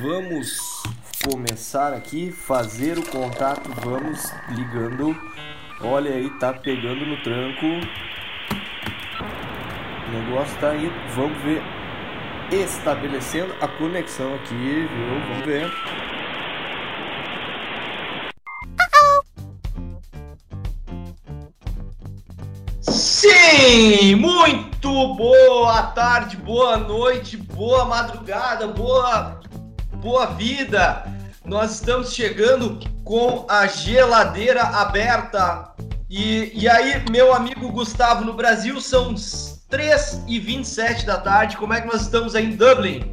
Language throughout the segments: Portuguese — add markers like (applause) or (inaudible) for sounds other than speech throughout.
Vamos começar aqui, fazer o contato, vamos ligando. Olha aí, tá pegando no tranco. O negócio tá aí, vamos ver. Estabelecendo a conexão aqui, viu? Vamos ver. Sim, muito boa tarde, boa noite, boa madrugada, boa boa vida. Nós estamos chegando com a geladeira aberta. E, e aí, meu amigo Gustavo, no Brasil são 3h27 da tarde. Como é que nós estamos aí em Dublin?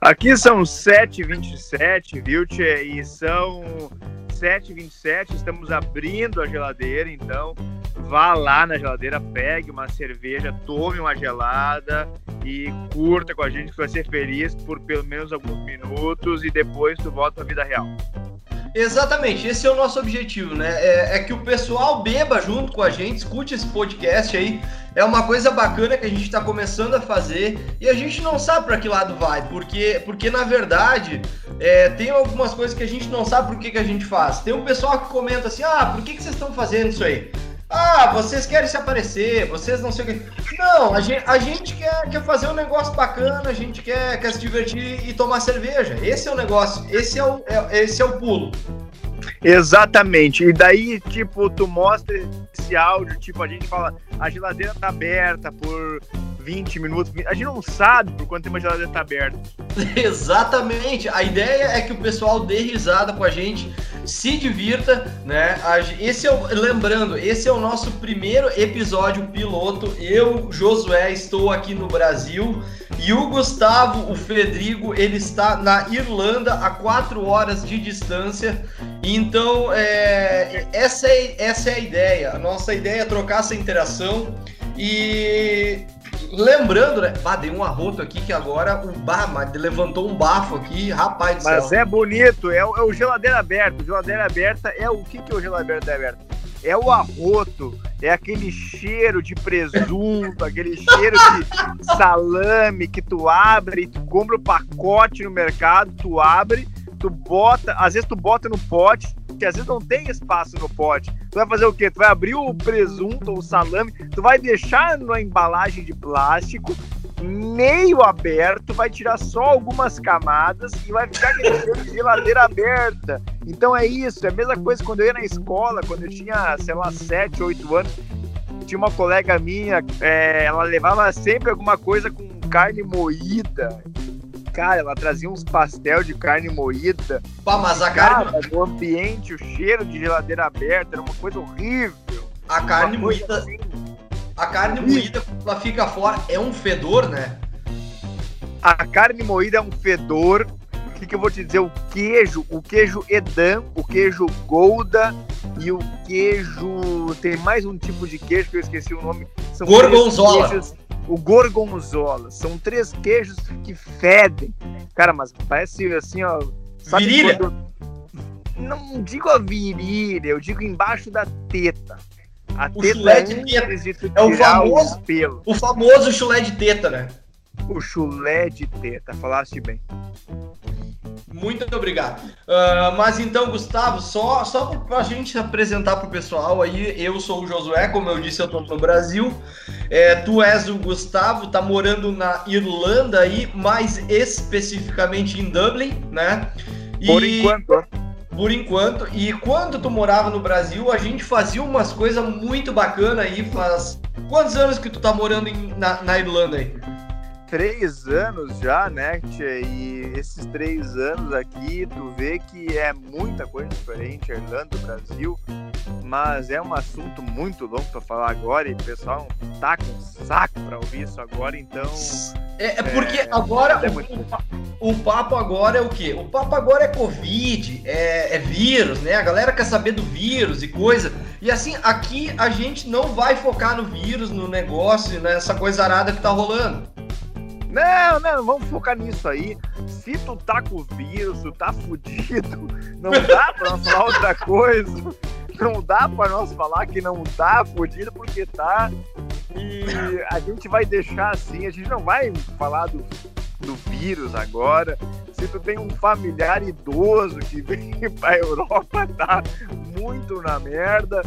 Aqui são 7h27, viu, Tchê? E são 7h27, estamos abrindo a geladeira, então vá lá na geladeira, pegue uma cerveja, tome uma gelada e curta com a gente, que vai ser feliz por pelo menos alguns minutos e depois tu volta à vida real. Exatamente, esse é o nosso objetivo, né? É, é, que o pessoal beba junto com a gente, escute esse podcast aí. É uma coisa bacana que a gente está começando a fazer e a gente não sabe para que lado vai, porque, porque na verdade é, tem algumas coisas que a gente não sabe por que, que a gente faz. Tem um pessoal que comenta assim: ah, por que, que vocês estão fazendo isso aí? Ah, vocês querem se aparecer, vocês não sei o que. Não, a gente, a gente quer, quer fazer um negócio bacana, a gente quer, quer se divertir e tomar cerveja. Esse é o negócio, esse é o, é, esse é o pulo. Exatamente. E daí, tipo, tu mostra esse áudio, tipo, a gente fala, a geladeira tá aberta por 20 minutos. A gente não sabe por quanto tempo a geladeira tá aberta. (laughs) Exatamente. A ideia é que o pessoal dê risada com a gente, se divirta, né? Esse é o, lembrando, esse é o nosso primeiro episódio piloto. Eu, Josué, estou aqui no Brasil e o Gustavo, o Fredrigo, ele está na Irlanda a 4 horas de distância. Então, é, essa, é, essa é a ideia. A nossa ideia é trocar essa interação e Lembrando, né? Dei um arroto aqui que agora o bar levantou um bafo aqui, rapaz do Mas céu. é bonito, é o, é o geladeira aberto. Geladeira aberta é o que, que é o geladeira aberta? É o arroto, é aquele cheiro de presunto, (laughs) aquele cheiro de salame que tu abre, tu compra o pacote no mercado, tu abre, tu bota, às vezes tu bota no pote, que às vezes não tem espaço no pote. Tu vai fazer o quê? Tu vai abrir o presunto ou o salame, tu vai deixar na embalagem de plástico, meio aberto, vai tirar só algumas camadas e vai ficar aquele (laughs) geladeira aberta. Então é isso, é a mesma coisa quando eu ia na escola, quando eu tinha, sei lá, 7, 8 anos, tinha uma colega minha, é, ela levava sempre alguma coisa com carne moída cara, ela trazia uns pastel de carne moída. Pá, mas a carne. o ambiente, o cheiro de geladeira aberta, era uma coisa horrível. A carne moída. Assim. A carne moída, quando ela fica fora, é um fedor, né? A carne moída é um fedor. O que, que eu vou te dizer? O queijo, o queijo Edam, o queijo Golda e o queijo. Tem mais um tipo de queijo que eu esqueci o nome. São Gorgonzola. Queijos o gorgonzola. São três queijos que fedem. Cara, mas parece assim, ó. Sabe virilha? Quando... Não digo a virilha, eu digo embaixo da teta. A o teta chulé de teta. É o famoso, pelo. o famoso chulé de teta, né? O chulé de teta, falaste bem. Muito obrigado. Uh, mas então, Gustavo, só, só para a gente apresentar para o pessoal aí, eu sou o Josué, como eu disse, eu estou no Brasil. É, tu és o Gustavo, tá morando na Irlanda aí, mais especificamente em Dublin, né? E... Por enquanto. Por enquanto. E quando tu morava no Brasil, a gente fazia umas coisas muito bacanas aí. Faz quantos anos que tu tá morando em, na, na Irlanda aí? Três anos já, né? E esses três anos aqui, tu vê que é muita coisa diferente, Irlanda, Brasil, mas é um assunto muito longo para falar agora e o pessoal tá com saco para ouvir isso agora, então. É, é porque é, agora é muito... o, o, papo agora é o quê? O papo agora é Covid, é, é vírus, né? A galera quer saber do vírus e coisa. E assim, aqui a gente não vai focar no vírus, no negócio, nessa coisa arada que tá rolando. Não, não, vamos focar nisso aí. Se tu tá com o vírus, tu tá fudido, não dá pra nós falar outra coisa. Não dá pra nós falar que não tá fudido porque tá. E a gente vai deixar assim, a gente não vai falar do do vírus agora. Se tu tem um familiar idoso que vem (laughs) pra Europa, tá muito na merda,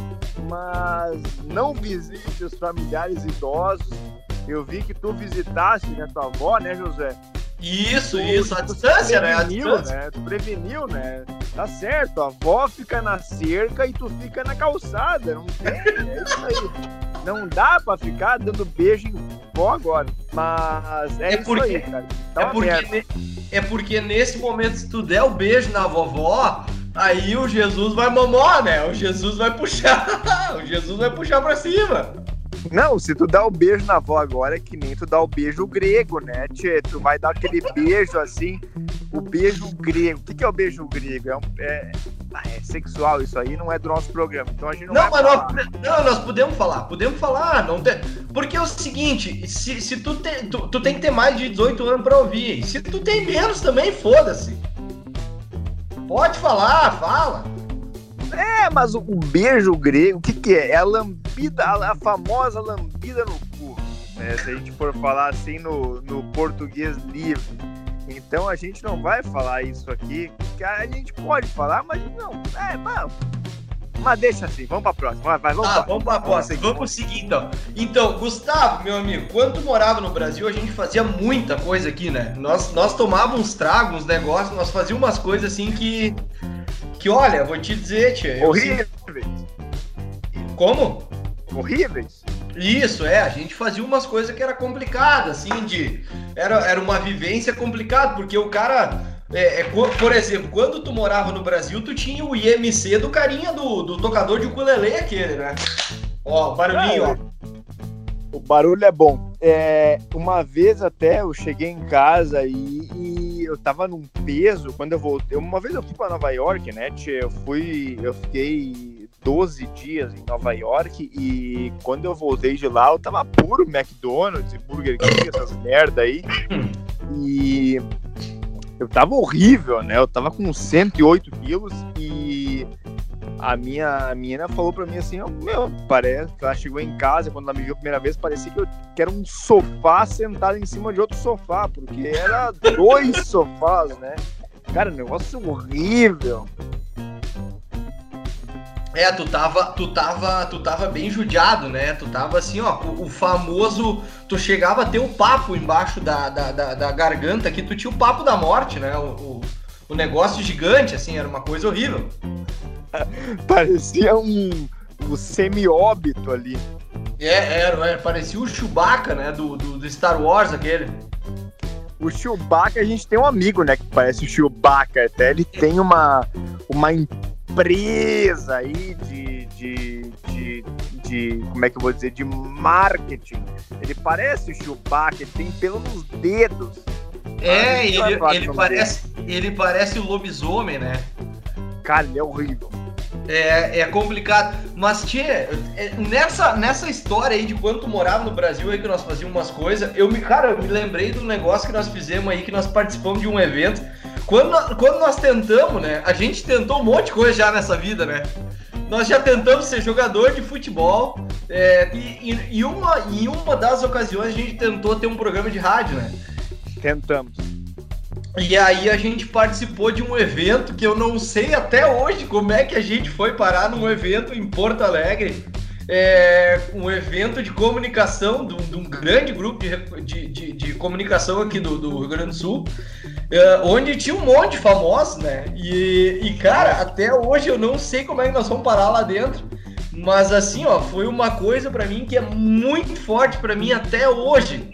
mas não visite os familiares idosos. Eu vi que tu visitaste, né, tua avó, né, José? Isso, isso, a distância, né? A distância. né? Tu preveniu, né? Tá certo, a avó fica na cerca e tu fica na calçada. Não tem, é isso aí. Não dá pra ficar dando beijo em vó agora. Mas é, É isso porque- aí, cara. Tá É porque, é porque nesse momento, se tu der o beijo na vovó, aí o Jesus vai mamar, né? O Jesus vai puxar. (laughs) o Jesus vai puxar pra cima. Não, se tu dá o beijo na avó agora, é que nem tu dá o beijo grego, né, tchê? Tu vai dar aquele beijo assim, o beijo grego. O que, que é o beijo grego? É, um- é- ah, é sexual isso aí, não é do nosso programa. Então a gente não, Não, vai mas falar. nós, não, nós podemos falar, podemos falar, não tem. Porque é o seguinte, se, se tu, tem, tu, tu tem que ter mais de 18 anos pra ouvir. Se tu tem menos também, foda-se. Pode falar, fala. É, mas o, o beijo grego, o que, que é? É a lambida, a, a famosa lambida no cu. Né? Se a gente for falar assim no, no português livre. Então a gente não vai falar isso aqui. A gente pode falar, mas não. É, mas, mas deixa assim, vamos pra próxima. Vai, vai, vamos Ah, pra- vamos pra próxima. Vamos seguir então. Então, Gustavo, meu amigo, quando tu morava no Brasil, a gente fazia muita coisa aqui, né? Nós, nós tomávamos uns tragos, uns negócios, nós fazíamos umas coisas assim que. Que olha, vou te dizer, tia. Horríveis. Como? Horríveis. Isso, é, a gente fazia umas coisas que era complicada, assim, de. Era, era uma vivência complicada, porque o cara. é, é, por exemplo, quando tu morava no Brasil, tu tinha o IMC do carinha do, do tocador de ukulele aquele, né? Ó, barulhinho, ó. O barulho é bom. É, uma vez até eu cheguei em casa e, e eu tava num peso quando eu voltei. Uma vez eu fui pra Nova York, né? Eu fui. Eu fiquei 12 dias em Nova York e quando eu voltei de lá eu tava puro McDonald's e Burger King, (laughs) essas merda aí. E eu tava horrível, né? Eu tava com 108 quilos e a minha a menina falou pra mim assim, meu, parece que ela chegou em casa, quando ela me viu a primeira vez, parecia que, eu, que era um sofá sentado em cima de outro sofá, porque era dois (laughs) sofás, né? Cara, negócio horrível. É, tu tava, tu tava, tu tava bem judiado, né? Tu tava assim, ó, o, famoso. Tu chegava a ter o papo embaixo da, da, da, da garganta que tu tinha o papo da morte, né? O, o, o negócio gigante, assim, era uma coisa horrível. (laughs) Parecia um, um semi-óbito ali. É, era, era, parecia o Chewbacca, né? Do, do, do Star Wars aquele. O Chewbacca, a gente tem um amigo, né, que parece o Chewbacca, até ele tem uma, uma empresa aí de, de, de, de, como é que eu vou dizer, de marketing. Ele parece o Chewbacca, ele tem pelo nos dedos. É, Ah, ele, falar ele, parece, ele parece o lobisomem, né? Cara, ele é horrível. É, é complicado. Mas, Tchê, é, nessa, nessa história aí de quando morava no Brasil aí que nós fazíamos umas coisas, eu me, cara, eu me lembrei do negócio que nós fizemos aí, que nós participamos de um evento. Quando, quando nós tentamos, né? A gente tentou um monte de coisa já nessa vida, né? Nós já tentamos ser jogador de futebol. é, e, e- e uma, em uma das ocasiões a gente tentou ter um programa de rádio, né? Tentamos. E aí a gente participou de um evento que eu não sei até hoje como é que a gente foi parar num evento em Porto Alegre. É, um evento de comunicação de um, de um grande grupo de, de, de- de comunicação aqui do, do Rio Grande do Sul, é, onde tinha um monte de famosos, né? E, e, cara, até hoje eu não sei como é que nós vamos parar lá dentro. Mas assim, ó, foi uma coisa pra mim que é muito forte pra mim até hoje.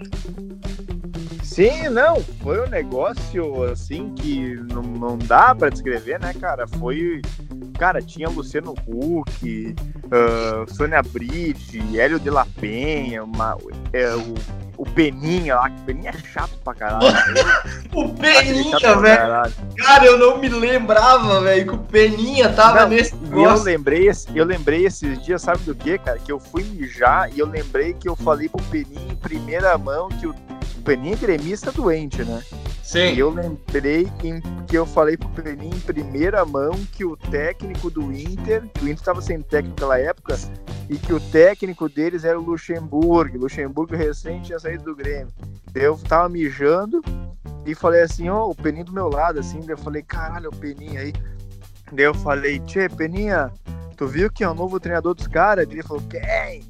Sim, não, foi um negócio assim que não, não dá pra descrever, né, cara? Foi. Cara, tinha Luciano Huck, ah, Sônia Bride, Hélio de la Penha, uma- é, o, o Peninha lá, que o Peninha é chato pra caralho. (laughs) O Peninha, velho. Cara, eu não me lembrava, velho, que o Peninha tava Não, nesse E eu negócio. lembrei, eu lembrei esses dias, sabe do que, cara? Que eu fui mijar e eu lembrei que eu falei pro Peninha em primeira mão que o Peninha é gremista doente, né? E Sim. eu lembrei em- que eu falei pro Peninha em primeira mão que o técnico do Inter, que o Inter estava sem técnico naquela época, e que o técnico deles era o Luxemburgo. O Luxemburgo recente tinha saído do Grêmio. Eu tava mijando e falei assim, ó, o Peninha do meu lado, assim, daí eu falei, caralho, o Peninha aí. Daí eu falei, tchê, Peninha, tu viu que é o novo treinador dos caras? Ele falou, quem?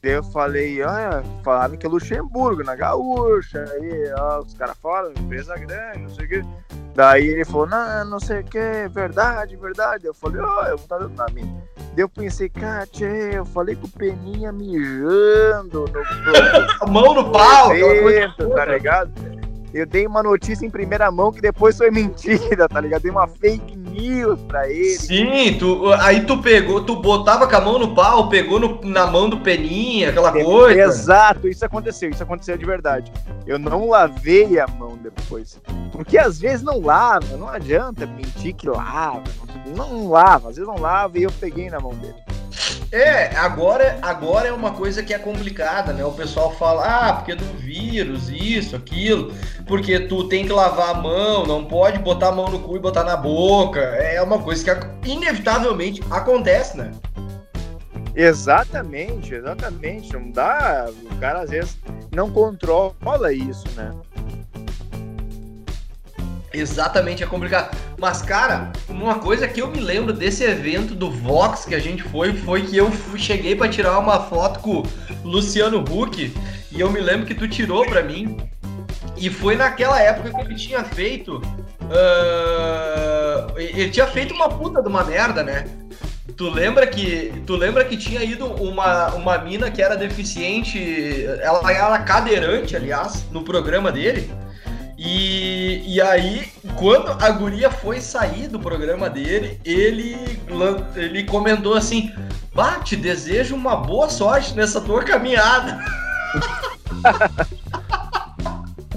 Daí eu falei, ah, falaram que é Luxemburgo, na Gaúcha, aí, ó, os caras falam, empresa grande, não sei o quê. Daí ele falou, não, não sei o que, verdade, verdade. Eu falei, ó, oh, eu vou estar dando na minha. Daí eu pensei, tchê, eu falei com o Peninha mijando no, (laughs) A mão no pau, evento, tá ligado? Eu dei uma notícia em primeira mão que depois foi (laughs) mentira, tá ligado? Dei uma fake news pra ele. Sim, tu, aí tu pegou, tu botava com a mão no pau, pegou no, na mão do Peninha, aquela é, coisa. Exato, isso aconteceu, isso aconteceu de verdade. Eu não lavei a mão depois. Porque às vezes não lava, não adianta mentir que lava. Não lava, às vezes não lava e eu peguei na mão dele. É, agora, agora é uma coisa que é complicada, né? O pessoal fala, ah, porque do vírus, isso, aquilo, porque tu tem que lavar a mão, não pode botar a mão no cu e botar na boca. É uma coisa que inevitavelmente acontece, né? Exatamente, exatamente. Não dá. O cara às vezes não controla isso, né? Exatamente, é complicado. Mas, cara, uma coisa que eu me lembro desse evento do Vox que a gente foi, foi que eu cheguei para tirar uma foto com o Luciano Huck e eu me lembro que tu tirou para mim. E foi naquela época que ele tinha feito. Uh, ele tinha feito uma puta de uma merda, né? Tu lembra que tu lembra que tinha ido uma, uma mina que era deficiente, ela era cadeirante, aliás, no programa dele. E, e aí, quando a guria foi sair do programa dele, ele, ele comentou assim: Bah, te desejo uma boa sorte nessa tua caminhada. (laughs)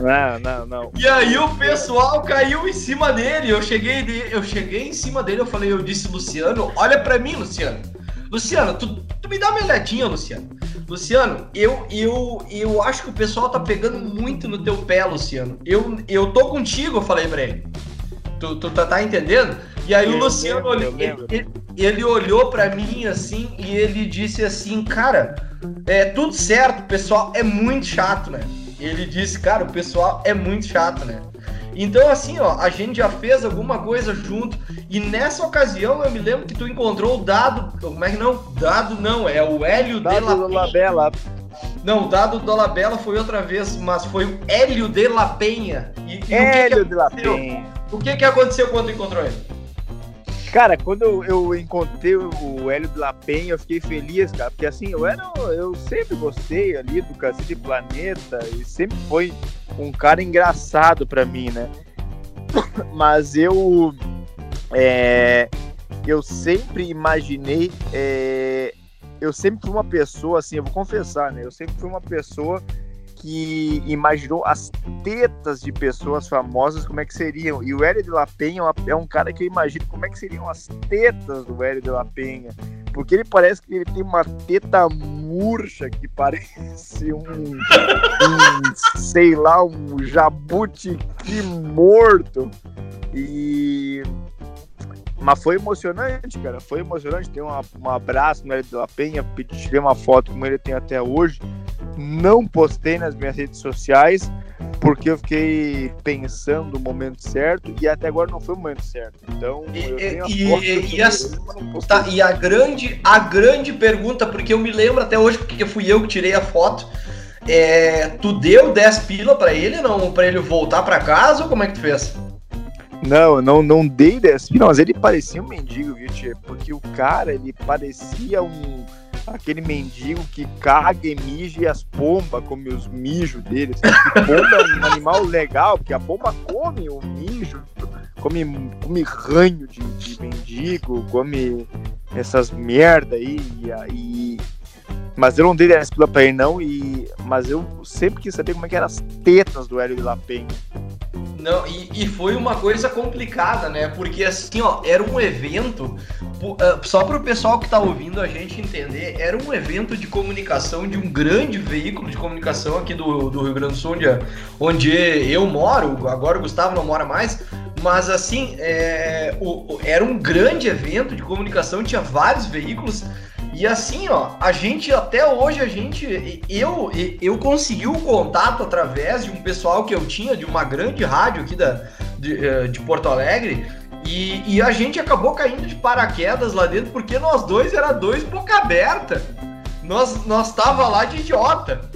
Não, não, não. E aí o pessoal caiu em cima dele. Eu cheguei, de, eu cheguei em cima dele, eu falei, eu disse, Luciano, olha para mim, Luciano. Luciano, tu, tu me dá uma olhadinha, Luciano. Luciano, eu, eu, eu acho que o pessoal tá pegando muito no teu pé, Luciano. Eu, eu tô contigo, eu falei pra ele. Tu, tu tá, tá entendendo? E aí eu o Luciano, lembro, ele, ele, ele, olhou pra mim assim e ele disse assim, cara, é tudo certo, o pessoal é muito chato, né? Ele disse, cara, o pessoal é muito chato, né? Então, assim, ó, a gente já fez alguma coisa junto. E nessa ocasião eu me lembro que tu encontrou o dado. Como é que não? Dado não, é o Hélio dado de La Labella. Não, o dado do Labella foi outra vez, mas foi o Hélio de La Penha. E, e Hélio de La Penha. O que, que aconteceu quando encontrou ele? Cara, quando eu, eu, encontrei o Hélio de La Penha, eu fiquei feliz, cara, porque assim, eu era, eu sempre gostei ali do Cacete Planeta e sempre foi um cara engraçado para mim, né? (coughs) Mas eu, é, eu sempre imaginei, é, eu sempre fui uma pessoa assim, eu vou confessar, né? Eu sempre fui uma pessoa que imaginou as tetas de pessoas famosas como é que seriam. E o Hélio de La Penha é um cara que eu imagino como é que seriam as tetas do Hélio de La Penha. Porque ele parece que ele tem uma teta murcha que parece um, um sei lá, um jabuti morto. E mas foi emocionante, cara. Foi emocionante. Tem um, abraço no Hélio de La Penha. Tirei uma foto como ele tem até hoje não postei nas minhas redes sociais porque eu fiquei pensando no momento certo e até agora não foi o momento certo. Então, e, eu tenho a e, e, a, tá, e a grande a grande pergunta, porque eu me lembro até hoje porque fui eu que tirei a foto. É, tu deu 10 pila para ele, não para ele voltar para casa ou como é que tu fez? Não, não, não dei 10 pila, mas ele parecia um mendigo, viu, tia? Porque o cara, ele parecia um aquele mendigo que caga e mija e as pombas comem os mijos dele. Assim. Pomba é um animal legal, porque a pomba come o mijo, come, come ranho de, de mendigo, come essas merda aí. E, e, mas eu não dei essa pila pra ele, não. E, mas eu sempre quis saber como é que eram as tetas do Hélio de La Penha. Não, e, e, foi uma coisa complicada, né? Porque assim, ó, era um evento, uh, só para o pessoal que tá ouvindo a gente entender, era um evento de comunicação de um grande veículo de comunicação aqui do, do Rio Grande do Sul, onde, onde eu moro, agora o Gustavo não mora mais, mas assim, é, o, era um grande evento de comunicação, tinha vários veículos E assim, ó, a gente até hoje a gente eu eu consegui o contato através de um pessoal que eu tinha de uma grande rádio aqui da de, eh, de Porto Alegre e, e, a gente acabou caindo de paraquedas lá dentro porque nós dois era dois boca aberta. Nós nós tava lá de idiota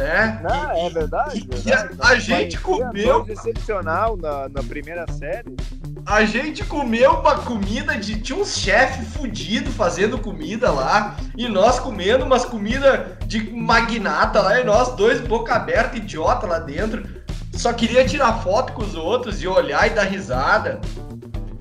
né? Não, e, é verdade. E, verdade. a, a gente comeu. excepcional na, na primeira série. A gente comeu uma comida de. Tinha uns chefes fudidos fazendo comida lá. E nós comendo umas comidas de magnata lá. E nós dois, boca aberta, idiota lá dentro. Só queria tirar foto com os outros e olhar e dar risada.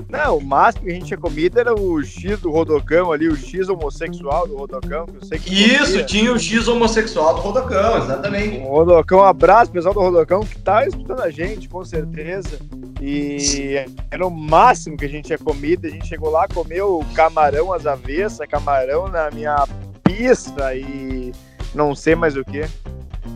Não, o máximo que a gente tinha comido era o X do Rodocão ali, o X homossexual do Rodocão, que eu sei que. Isso, comia. tinha o X homossexual do Rodocão, exatamente. O Rodocão, um abraço, pessoal do Rodocão, que tá escutando a gente, com certeza. E era o máximo que a gente tinha comido. A gente chegou lá, comeu camarão às avessas, camarão na minha pista e não sei mais o que.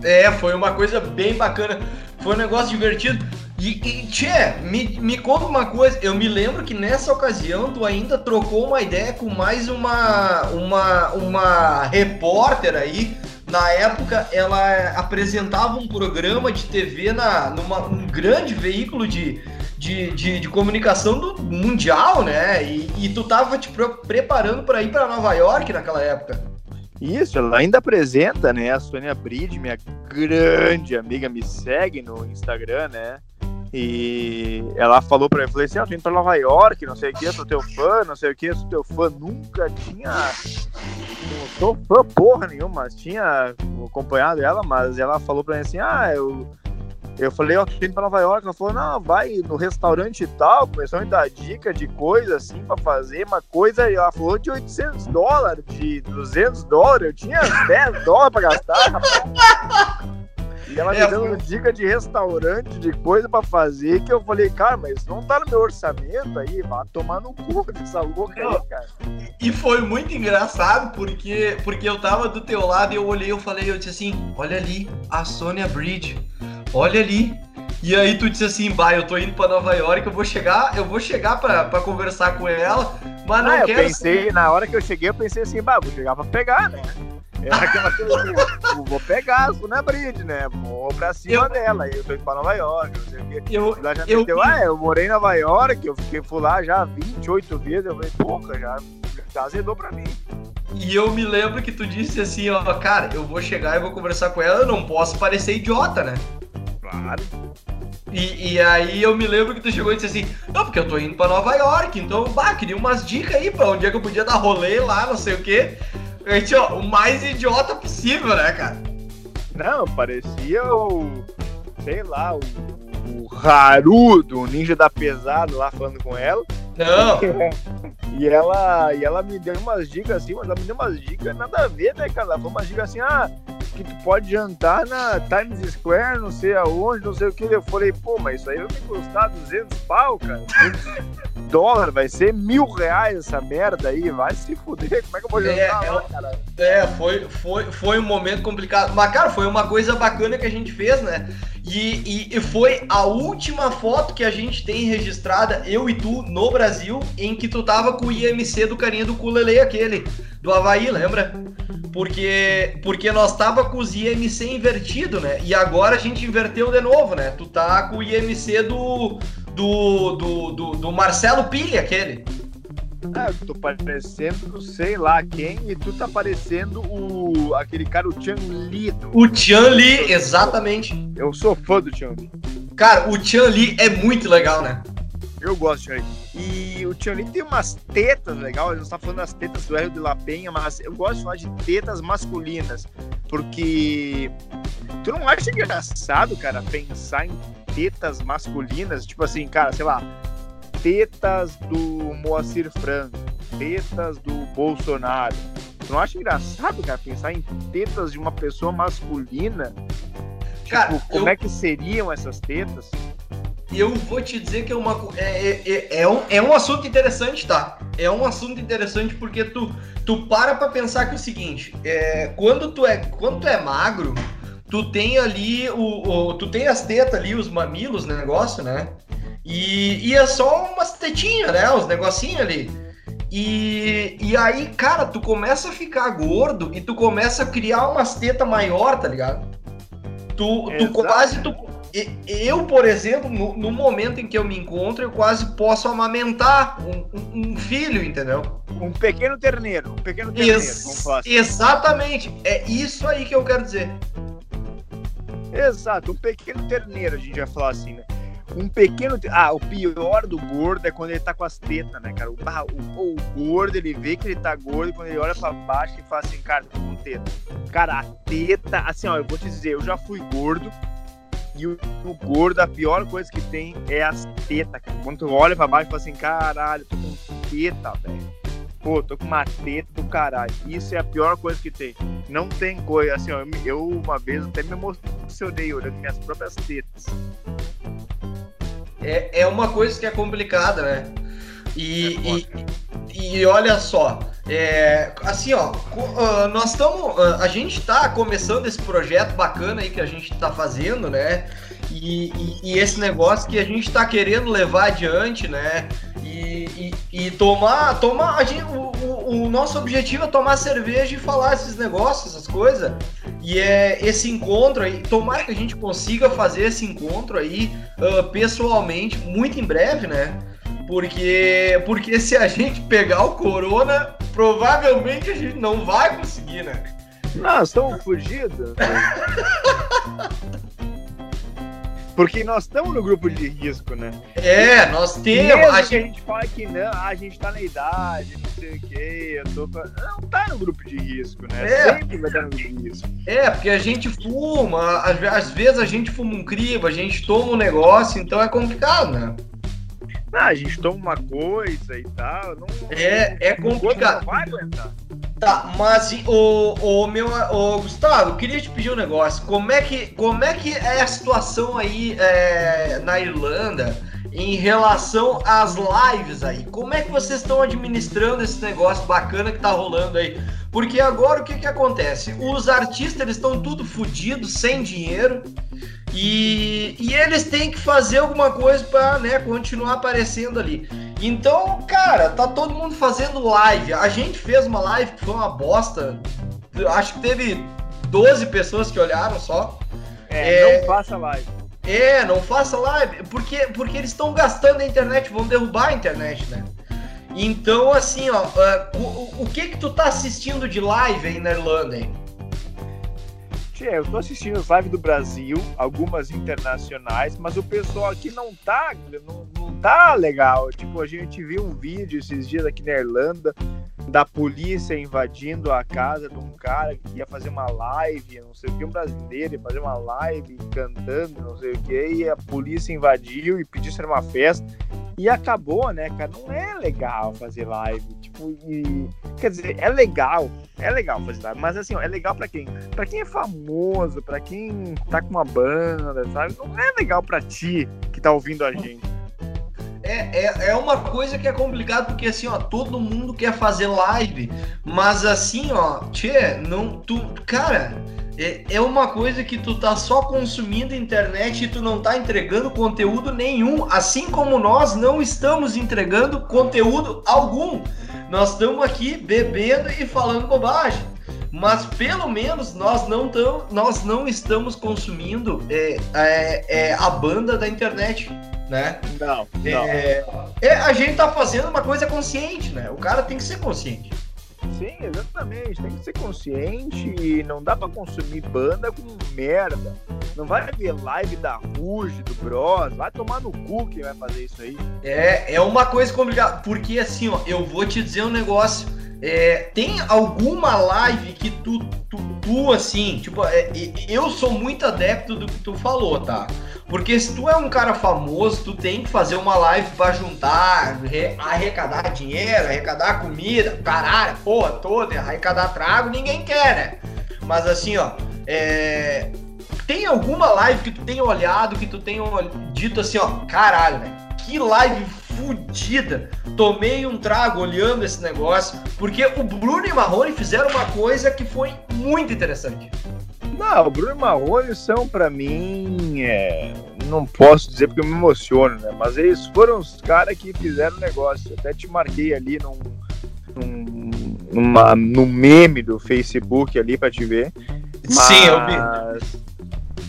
É, foi uma coisa bem bacana. Foi um negócio divertido. E, e Tchê, me, me conta uma coisa, eu me lembro que nessa ocasião tu ainda trocou uma ideia com mais uma, uma, uma repórter aí. Na época, ela apresentava um programa de TV na, numa, um grande veículo de, de, de, de comunicação do mundial, né? E, e tu tava te preparando para ir para Nova York naquela época. Isso, ela ainda apresenta, né? A Sônia Bride, minha grande amiga, me segue no Instagram, né? E ela falou pra mim, falei assim, ah, tô indo pra Nova York, não sei o que, sou teu fã, não sei o que, sou teu fã, nunca tinha. Não sou fã porra nenhuma, tinha acompanhado ela, mas ela falou pra mim assim, ah, eu. Eu falei, ó, tô indo pra Nova York. Ela falou, não, vai no restaurante e tal. Começou a me dar dica de coisa assim pra fazer, uma coisa. E ela falou de 800 dólares, de 200 dólares. Eu tinha 10 dólares pra gastar, rapaz. E ela é, me dando dica de restaurante, de coisa pra fazer, que eu falei, cara, mas não tá no meu orçamento aí, vá tomar no cu (laughs) dessa louca aí, cara. E foi muito engraçado, porque, porque eu tava do teu lado e eu olhei, eu falei, eu disse assim, olha ali, a Sônia Bridge, olha ali. E aí tu disse assim, bah, eu tô indo pra Nova York, eu vou chegar, eu vou chegar pra, pra conversar com ela, mas não ah, quero... Eu pensei, na hora que eu cheguei, eu pensei assim, bah, vou chegar pra pegar, né? (laughs) É aquela coisa assim, vou pegar a Suna Bridge, né? Vou pra cima eu, dela. Eu tô indo pra Nova York, não sei o quê. Eu, lá já eu, meteu, ah, eu morei em Nova York, eu fiquei, fui lá já 28 vezes. Eu falei, porra, já, já azedou pra mim. E eu me lembro que tu disse assim, ó, cara, eu vou chegar e vou conversar com ela, eu não posso parecer idiota, né? Claro. E, e, aí eu me lembro que tu chegou e disse assim, não, porque eu tô indo pra Nova York, então, bah, queria umas dicas aí pra onde é que eu podia dar rolê lá, não sei o quê. Gente, ó, o mais idiota possível, né, cara? Não, parecia o. Sei lá, o, o Harudo, o ninja da pesada lá falando com ela. Não! (laughs) e ela, e ela me deu umas dicas assim, mas ela me deu umas dicas nada a ver, né, cara? Ela falou umas dicas assim, ah, que tu pode jantar na Times Square, não sei aonde, não sei o que. Eu falei, pô, mas isso aí vai me custar 200 pau, cara. 200 (laughs) dólar, vai ser mil reais essa merda aí, vai se fuder. Como é que eu vou é, jantar é, lá, cara? É, foi, foi, foi um momento complicado. Mas, cara, foi uma coisa bacana que a gente fez, né? E, e, e, foi a última foto que a gente tem registrada, eu e tu, no Brasil, em que tu tava com o IMC do carinha do Culele, aquele, do Havaí, lembra? Porque, porque nós tava com os IMC invertido, né? E agora a gente inverteu de novo, né? Tu tá com o IMC do, do, do, do, do Marcelo Pilha, aquele. Ah, eu tô parecendo, sei lá quem, e tu tá parecendo o aquele cara, o Tian Li. Do... O Tian Li, exatamente. Eu sou fã do Tian Li. Cara, o Tian Li é muito legal, né? Eu gosto do Li. E o Tian Li tem umas tetas legais, a gente tá falando das tetas do Hélio de La Penha, mas eu gosto de falar de tetas masculinas, porque tu não acha engraçado, cara, pensar em tetas masculinas, tipo assim, cara, sei lá, tetas do Moacir Franco, tetas do Bolsonaro. Tu não acha engraçado, cara, pensar em tetas de uma pessoa masculina? Cara, tipo, como eu... é que seriam essas tetas? Eu vou te dizer que é, uma, é, é, é, é, um, é um assunto interessante, tá? É um assunto interessante porque tu, tu para pra pensar que é o seguinte, é, quando, tu é, quando tu é magro, tu tem ali o, o tu tem as tetas ali, os mamilos, negócio, né? E, e é só umas tetinhas, né? Os negocinhos ali. E, e aí, cara, tu começa a ficar gordo e tu começa a criar umas tetas maior, tá ligado? Tu, tu quase. Tu, eu, por exemplo, no, no, momento em que eu me encontro, eu quase posso amamentar um, um, um filho, entendeu? Um pequeno terneiro, um pequeno terneiro, Ex Exatamente, é isso aí que eu quero dizer. Exato, um pequeno terneiro, a gente vai falar assim, né? Um pequeno. Ah, o pior do gordo é quando ele tá com as tetas, né, cara? O, o, o gordo, ele vê que ele tá gordo quando ele olha pra baixo e fala assim, cara, tô com teta. Cara, a teta, assim, ó, eu vou te dizer, eu já fui gordo. E o, o gordo, a pior coisa que tem é as tetas, cara. Quando tu olha pra baixo e fala assim, caralho, tô com teta, velho. Pô, tô com uma teta do caralho. Isso é a pior coisa que tem. Não tem coisa. Assim, ó, eu uma vez até me emocionei olhando minhas próprias tetas. É, é uma coisa que é complicada, né? E, é e, e, olha só, é, assim, ó, ah, nós estamos. Ah, a gente está começando esse projeto bacana aí que a gente está fazendo, né? E, e, esse negócio que a gente está querendo levar adiante, né? E, e tomar, tomar a gente, o, o, nosso objetivo é tomar cerveja e falar esses negócios, essas coisas. E é esse encontro aí, tomar que a gente consiga fazer esse encontro aí uh, pessoalmente muito em breve, né? Porque, porque (laughs) se a gente pegar o corona, provavelmente a gente não vai conseguir, né? Nós estamos fugidos. Porque nós estamos no grupo de risco, né? É, nós temos. Mesmo a gente... a gente fala que não, a gente tá na idade, não sei o quê, eu tô. Não tá no grupo de risco, né? É. Sempre vai estar no grupo de risco. É, porque a gente fuma, às, vezes a gente fuma um crivo, a gente toma um negócio, então é complicado, né? Ah, a gente toma uma coisa e tal. Não, é, é complicado. Não vai aguentar. Tá, mas o, o meu. O Gustavo, queria te pedir um negócio. Como é que, como é, que é a situação aí é, na Irlanda em relação às lives aí? Como é que vocês estão administrando esse negócio bacana que tá rolando aí? Porque agora o que que acontece? Os artistas eles estão tudo fodidos, sem dinheiro. E, e eles têm que fazer alguma coisa para né, continuar aparecendo ali. Então, cara, tá todo mundo fazendo live. A gente fez uma live que foi uma bosta. Acho que teve 12 pessoas que olharam só. É, é... não faça live. É, não faça live, porque, porque eles estão gastando a internet, vão derrubar a internet, né? Então, assim, ó, uh, o, o que que tu tá assistindo de live aí na Irlanda, hein? É, eu tô assistindo as lives do Brasil, algumas internacionais, mas o pessoal aqui não tá, não, não tá legal. Tipo, a gente viu um vídeo esses dias aqui na Irlanda da polícia invadindo a casa de um cara que ia fazer uma live, não sei o que, um brasileiro ia fazer uma live cantando, não sei o que, e a polícia invadiu e pediu se era uma festa. E acabou, né, cara? Não é legal fazer live. Tipo, e. Quer dizer, é legal. É legal fazer live. Mas assim, ó, é legal pra quem? Pra quem é famoso, pra quem tá com uma banda, sabe? Não é legal pra ti que tá ouvindo a gente. É, é, é uma coisa que é complicado, porque assim, ó, todo mundo quer fazer live, mas assim, ó, tchê, não, tu, cara, é, é uma coisa que tu tá só consumindo internet e tu não tá entregando conteúdo nenhum, assim como nós não estamos entregando conteúdo algum. Nós estamos aqui bebendo e falando bobagem. Mas pelo menos nós não, tão, nós não estamos consumindo é, é, é a banda da internet, né? Não, não. É, é, a gente tá fazendo uma coisa consciente, né? O cara tem que ser consciente. Sim, exatamente. Tem que ser consciente e não dá para consumir banda com merda. Não vai ver live da Ruge, do Bros. Vai tomar no cu quem vai fazer isso aí. É, é uma coisa complicada. Porque assim, ó, eu vou te dizer um negócio. É, tem alguma live que tu, tu, tu assim, tipo, é, eu sou muito adepto do que tu falou, tá? Porque se tu é um cara famoso, tu tem que fazer uma live para juntar, arrecadar dinheiro, arrecadar comida, caralho, porra toda, arrecadar trago, ninguém quer, né? Mas assim, ó, é... tem alguma live que tu tenha olhado, que tu tenha dito assim, ó, caralho, velho, que live fudida. Tomei um trago olhando esse negócio, porque o Bruno e Marrone fizeram uma coisa que foi muito interessante. Não, o Bruno e Marrone são para mim, é, não posso dizer porque eu me emociono, né? Mas eles foram os caras que fizeram o negócio. Até te marquei ali num, numa, no meme do Facebook ali pra te ver. Mas, Sim, eu vi.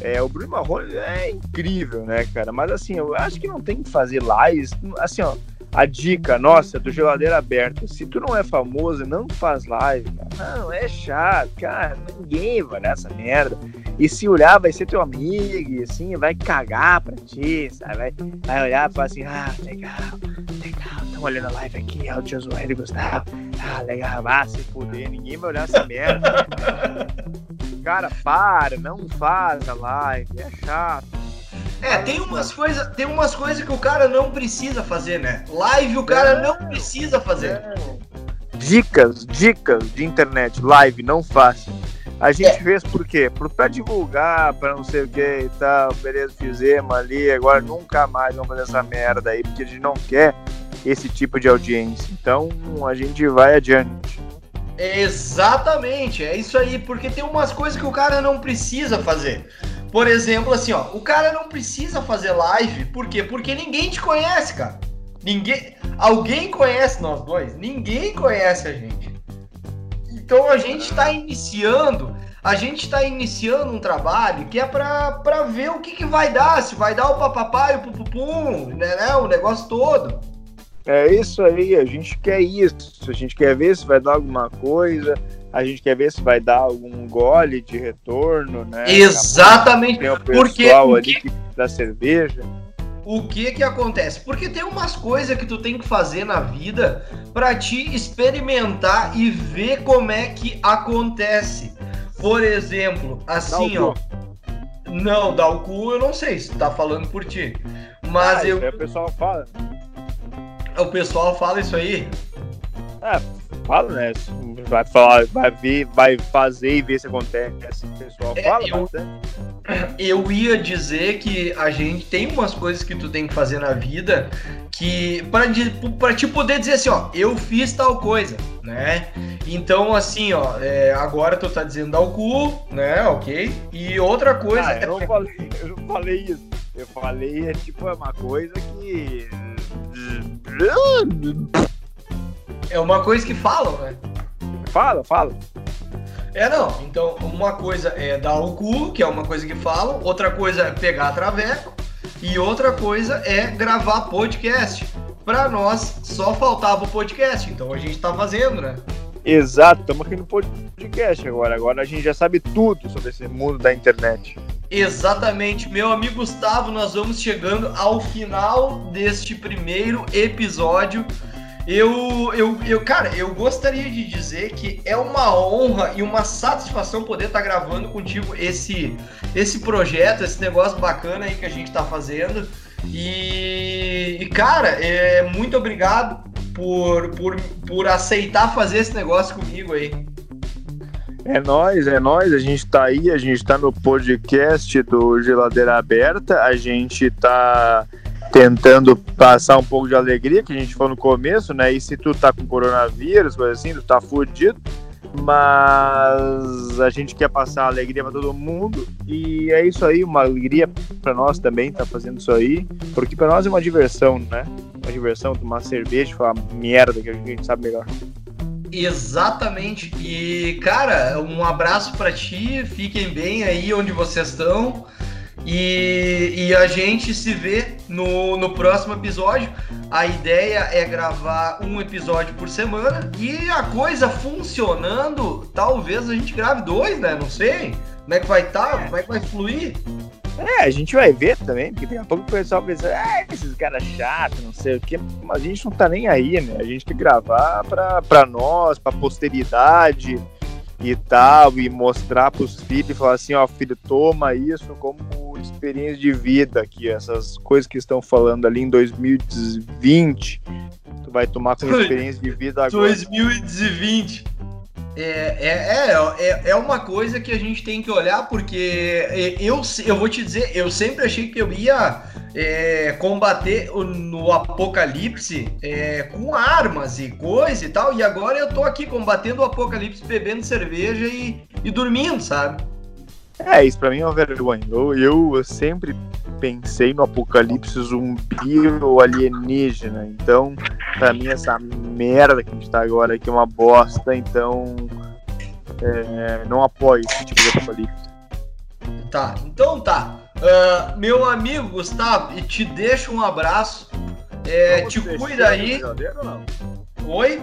É, o Bruno Marrone é incrível, né, cara? Mas assim, eu acho que não tem que fazer lives. Assim, ó, a dica nossa do geladeira aberta: se tu não é famoso, não faz live. Não, é chato, cara. Ninguém vai nessa merda. E se olhar, vai ser teu amigo, e assim, vai cagar pra ti, sabe? Vai, vai olhar e falar assim: ah, legal, legal, estão olhando a live aqui, é o Zoeiro e Gustavo. Ah, legal, vai se fuder, ninguém vai olhar essa merda. (laughs) cara, para, não faz a live, é chato. É, tem umas coisas, tem umas coisas que o cara não precisa fazer, né? Live o cara não, não precisa fazer. Dicas, dicas de internet, live, não faça. A gente é. fez por quê? Pra divulgar, pra não sei o que e tal, beleza, fizemos ali, agora nunca mais vamos fazer essa merda aí, porque a gente não quer esse tipo de audiência. Então a gente vai adiante. Exatamente, é isso aí, porque tem umas coisas que o cara não precisa fazer. Por exemplo, assim, ó, o cara não precisa fazer live, por quê? Porque ninguém te conhece, cara. Ninguém, alguém conhece nós dois? Ninguém conhece a gente. Então a gente está iniciando, a gente está iniciando um trabalho que é para ver o que, que vai dar, se vai dar o papapá e o pupupum, né, né, o negócio todo. É isso aí, a gente quer isso, a gente quer ver se vai dar alguma coisa, a gente quer ver se vai dar algum gole de retorno, né? Exatamente. Tem o pessoal Porque, ali que dá cerveja. O que que acontece? Porque tem umas coisas que tu tem que fazer na vida para te experimentar e ver como é que acontece. Por exemplo, assim, ó. Não, dar o cu eu não sei se tá falando por ti. Mas ah, eu. o pessoal fala. O pessoal fala isso aí? É, fala, né? Vai falar, vai ver, vai fazer e ver se acontece. O pessoal é, fala eu, (clears throat) Eu ia dizer que a gente tem umas coisas que tu tem que fazer na vida que para te poder dizer assim, ó, eu fiz tal coisa, né? Então, assim, ó, é, agora tu tá dizendo dar o cu, né? Ok. E outra coisa. Ah, eu, não falei, eu não falei isso. Eu falei, é tipo, é uma coisa que é uma coisa que falam, né? Fala, fala. É, não. Então, uma coisa é dar o cu, que é uma coisa que falam, outra coisa é pegar traveco, e outra coisa é gravar podcast. Para nós, só faltava o podcast, então a gente tá fazendo, né? Exato, estamos aqui no podcast agora. Agora a gente já sabe tudo sobre esse mundo da internet. Exatamente, meu amigo Gustavo, nós vamos chegando ao final deste primeiro episódio. Eu, eu, eu, cara, eu gostaria de dizer que é uma honra e uma satisfação poder estar tá gravando contigo esse, esse projeto, esse negócio bacana aí que a gente está fazendo. E, e, cara, é, muito obrigado por, por, por aceitar fazer esse negócio comigo aí. É nós, é nós. A gente tá aí, a gente tá no podcast do Geladeira Aberta. A gente tá tentando passar um pouco de alegria, que a gente falou no começo, né? E se tu tá com coronavírus, coisa assim, tu tá fudido. Mas a gente quer passar alegria para todo mundo e é isso aí, uma alegria para nós também tá fazendo isso aí, porque para nós é uma diversão, né? Uma diversão tomar cerveja, falar merda que a gente sabe melhor. Exatamente. E, cara, um abraço para ti. Fiquem bem aí onde vocês estão. E, e, a gente se vê no, no próximo episódio. A ideia é gravar um episódio por semana. E a coisa funcionando, talvez a gente grave dois, né? Não sei. Como é que vai estar? Tá? Como é que vai fluir? É, a gente vai ver também, porque daqui a pouco o pessoal pensa, ah, esses caras chatos, não sei o quê, mas a gente não tá nem aí, né? A gente tem que gravar pra, pra nós, pra posteridade e tal, e mostrar pros filhos e falar assim, ó, filho, toma isso como experiência de vida aqui, essas coisas que estão falando ali em 2020, tu vai tomar como experiência de vida agora. 2020. É, é, é, é, é uma coisa que a gente tem que olhar, porque eu, eu vou te dizer, eu sempre achei que eu ia é, combater no apocalipse é, com armas e coisa e tal, e agora eu tô aqui combatendo o apocalipse bebendo cerveja e, e dormindo, sabe? É, isso pra mim é uma vergonha. Eu, eu sempre pensei no apocalipse zumbi ou alienígena. Então, pra mim, essa merda que a gente tá agora aqui é uma bosta. Então, é, não apoio esse tipo de apocalipse. Tá, então tá. Uh, meu amigo Gustavo, e te deixo um abraço. É, te cuida aí. Oi?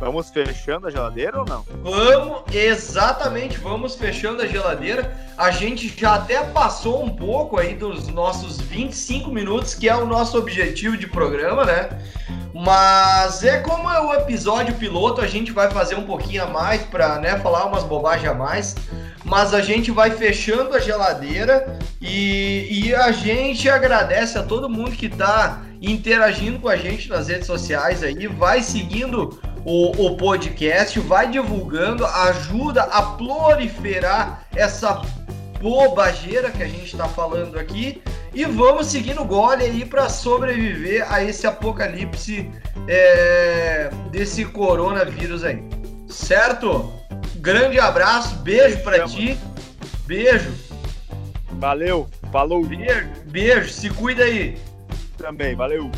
Vamos fechando a geladeira ou não? Vamos, exatamente, vamos fechando a geladeira. A gente já até passou um pouco aí dos nossos 25 minutos, que é o nosso objetivo de programa, né? Mas é como é o episódio piloto, a gente vai fazer um pouquinho a mais para né, falar umas bobagens a mais. Mas a gente vai fechando a geladeira e, e a gente agradece a todo mundo que está interagindo com a gente nas redes sociais aí, vai seguindo o, o podcast, vai divulgando, ajuda a proliferar essa bobageira que a gente está falando aqui e vamos seguindo o gole aí para sobreviver a esse apocalipse é, desse coronavírus aí. Certo? Grande abraço, beijo para ti. Beijo. Valeu, falou. Beijo, beijo, se cuida aí. Também, valeu.